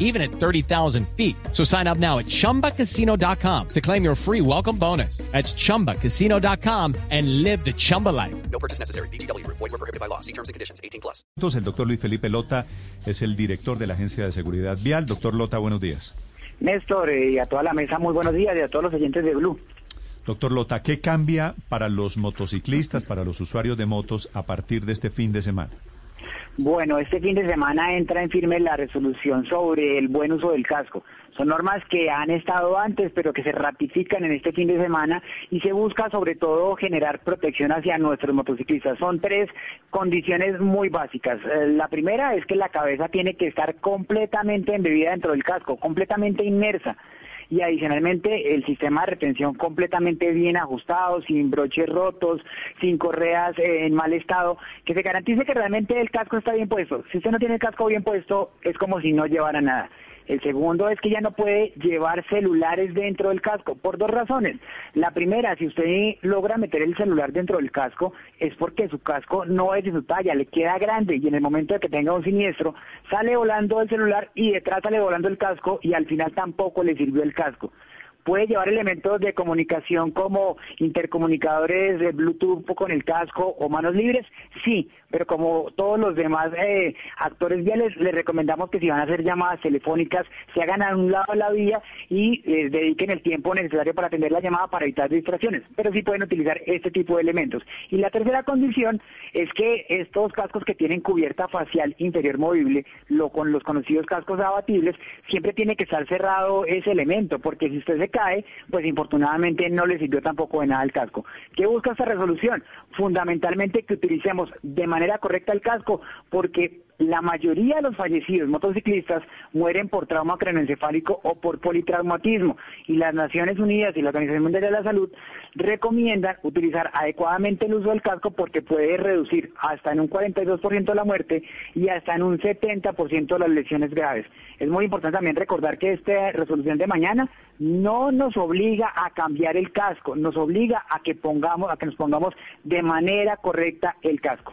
even at 30,000 feet. So sign up now at chumbacasino.com to claim your free welcome bonus. That's chumbacasino.com and live the Chumba life. No purchase necessary. BGW. Void were prohibited by law. See terms and conditions. 18 plus. El doctor Luis Felipe Lota es el director de la Agencia de Seguridad Vial. Doctor Lota, buenos días. Néstor, eh, y a toda la mesa, muy buenos días y a todos los oyentes de Blue. Doctor Lota, ¿qué cambia para los motociclistas, para los usuarios de motos a partir de este fin de semana? Bueno, este fin de semana entra en firme la resolución sobre el buen uso del casco. Son normas que han estado antes, pero que se ratifican en este fin de semana y se busca sobre todo generar protección hacia nuestros motociclistas. Son tres condiciones muy básicas. Eh, La primera es que la cabeza tiene que estar completamente embebida dentro del casco, completamente inmersa y adicionalmente el sistema de retención completamente bien ajustado, sin broches rotos, sin correas eh, en mal estado, que se garantice que realmente el casco está bien puesto. Si usted no tiene el casco bien puesto, es como si no llevara nada. El segundo es que ya no puede llevar celulares dentro del casco por dos razones. La primera, si usted logra meter el celular dentro del casco, es porque su casco no es de su talla, le queda grande y en el momento de que tenga un siniestro, sale volando el celular y detrás sale volando el casco y al final tampoco le sirvió el casco puede llevar elementos de comunicación como intercomunicadores de Bluetooth con el casco o manos libres, sí, pero como todos los demás eh, actores viales, les recomendamos que si van a hacer llamadas telefónicas, se hagan a un lado de la vía y eh, dediquen el tiempo necesario para atender la llamada para evitar distracciones, pero sí pueden utilizar este tipo de elementos. Y la tercera condición es que estos cascos que tienen cubierta facial interior movible, lo con los conocidos cascos abatibles, siempre tiene que estar cerrado ese elemento, porque si usted se cae, pues infortunadamente no le sirvió tampoco de nada el casco. ¿Qué busca esta resolución? Fundamentalmente que utilicemos de manera correcta el casco, porque la mayoría de los fallecidos motociclistas mueren por trauma craneoencefálico o por politraumatismo y las Naciones Unidas y la Organización Mundial de la Salud recomiendan utilizar adecuadamente el uso del casco porque puede reducir hasta en un 42% la muerte y hasta en un 70% las lesiones graves. Es muy importante también recordar que esta resolución de mañana no nos obliga a cambiar el casco, nos obliga a que pongamos a que nos pongamos de manera correcta el casco.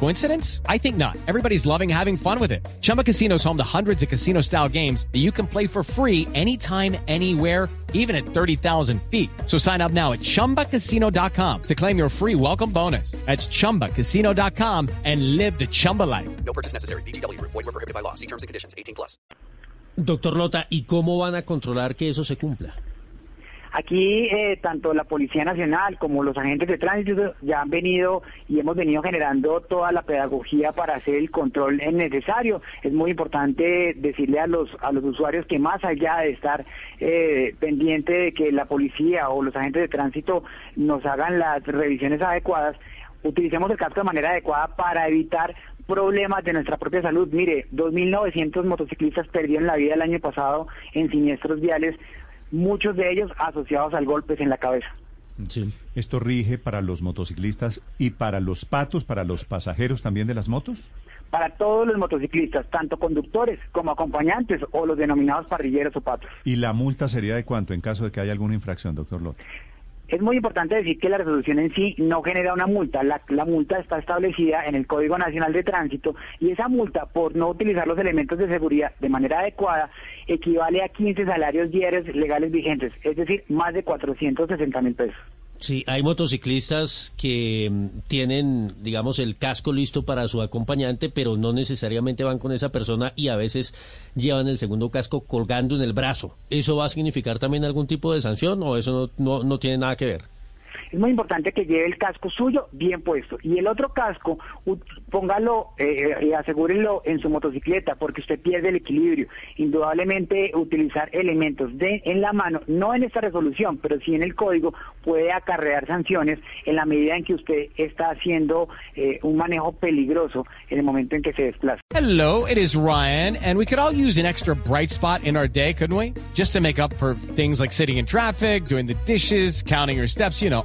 Coincidence? I think not. Everybody's loving having fun with it. Chumba Casino is home to hundreds of casino style games that you can play for free anytime, anywhere, even at 30,000 feet. So sign up now at chumbacasino.com to claim your free welcome bonus. That's chumbacasino.com and live the Chumba life. No purchase necessary. BGW. Void were prohibited by law. See terms and conditions. 18 plus. Doctor Lota, ¿y cómo van a controlar que eso se cumpla? Aquí eh, tanto la Policía Nacional como los agentes de tránsito ya han venido y hemos venido generando toda la pedagogía para hacer el control necesario. Es muy importante decirle a los a los usuarios que más allá de estar eh, pendiente de que la policía o los agentes de tránsito nos hagan las revisiones adecuadas, utilicemos el casco de manera adecuada para evitar problemas de nuestra propia salud. Mire, 2.900 motociclistas perdieron la vida el año pasado en siniestros viales, muchos de ellos asociados al golpes en la cabeza. Sí. ¿Esto rige para los motociclistas y para los patos, para los pasajeros también de las motos? Para todos los motociclistas, tanto conductores como acompañantes o los denominados parrilleros o patos. ¿Y la multa sería de cuánto en caso de que haya alguna infracción, doctor Lota? Es muy importante decir que la resolución en sí no genera una multa. La, multa está establecida en el Código Nacional de Tránsito y esa multa por no utilizar los elementos de seguridad de manera adecuada equivale a 15 salarios diarios legales vigentes, es decir, más de 460 mil pesos. Sí, hay motociclistas que mm, tienen, digamos, el casco listo para su acompañante, pero no necesariamente van con esa persona y a veces llevan el segundo casco colgando en el brazo. ¿Eso va a significar también algún tipo de sanción o eso no, tiene nada que ver? Es muy importante que lleve el casco suyo bien puesto y el otro casco póngalo eh, y asegúrenlo en su motocicleta porque usted pierde el equilibrio. Indudablemente utilizar elementos de en la mano, no en esta resolución, pero sí en el código puede acarrear sanciones en la medida en que usted está haciendo eh, un manejo peligroso en el momento en que se desplaza. Hello, it is Ryan, and we could all use an extra bright spot in our day, couldn't we? Just to make up for things like sitting in traffic, doing the dishes, counting your steps, you know,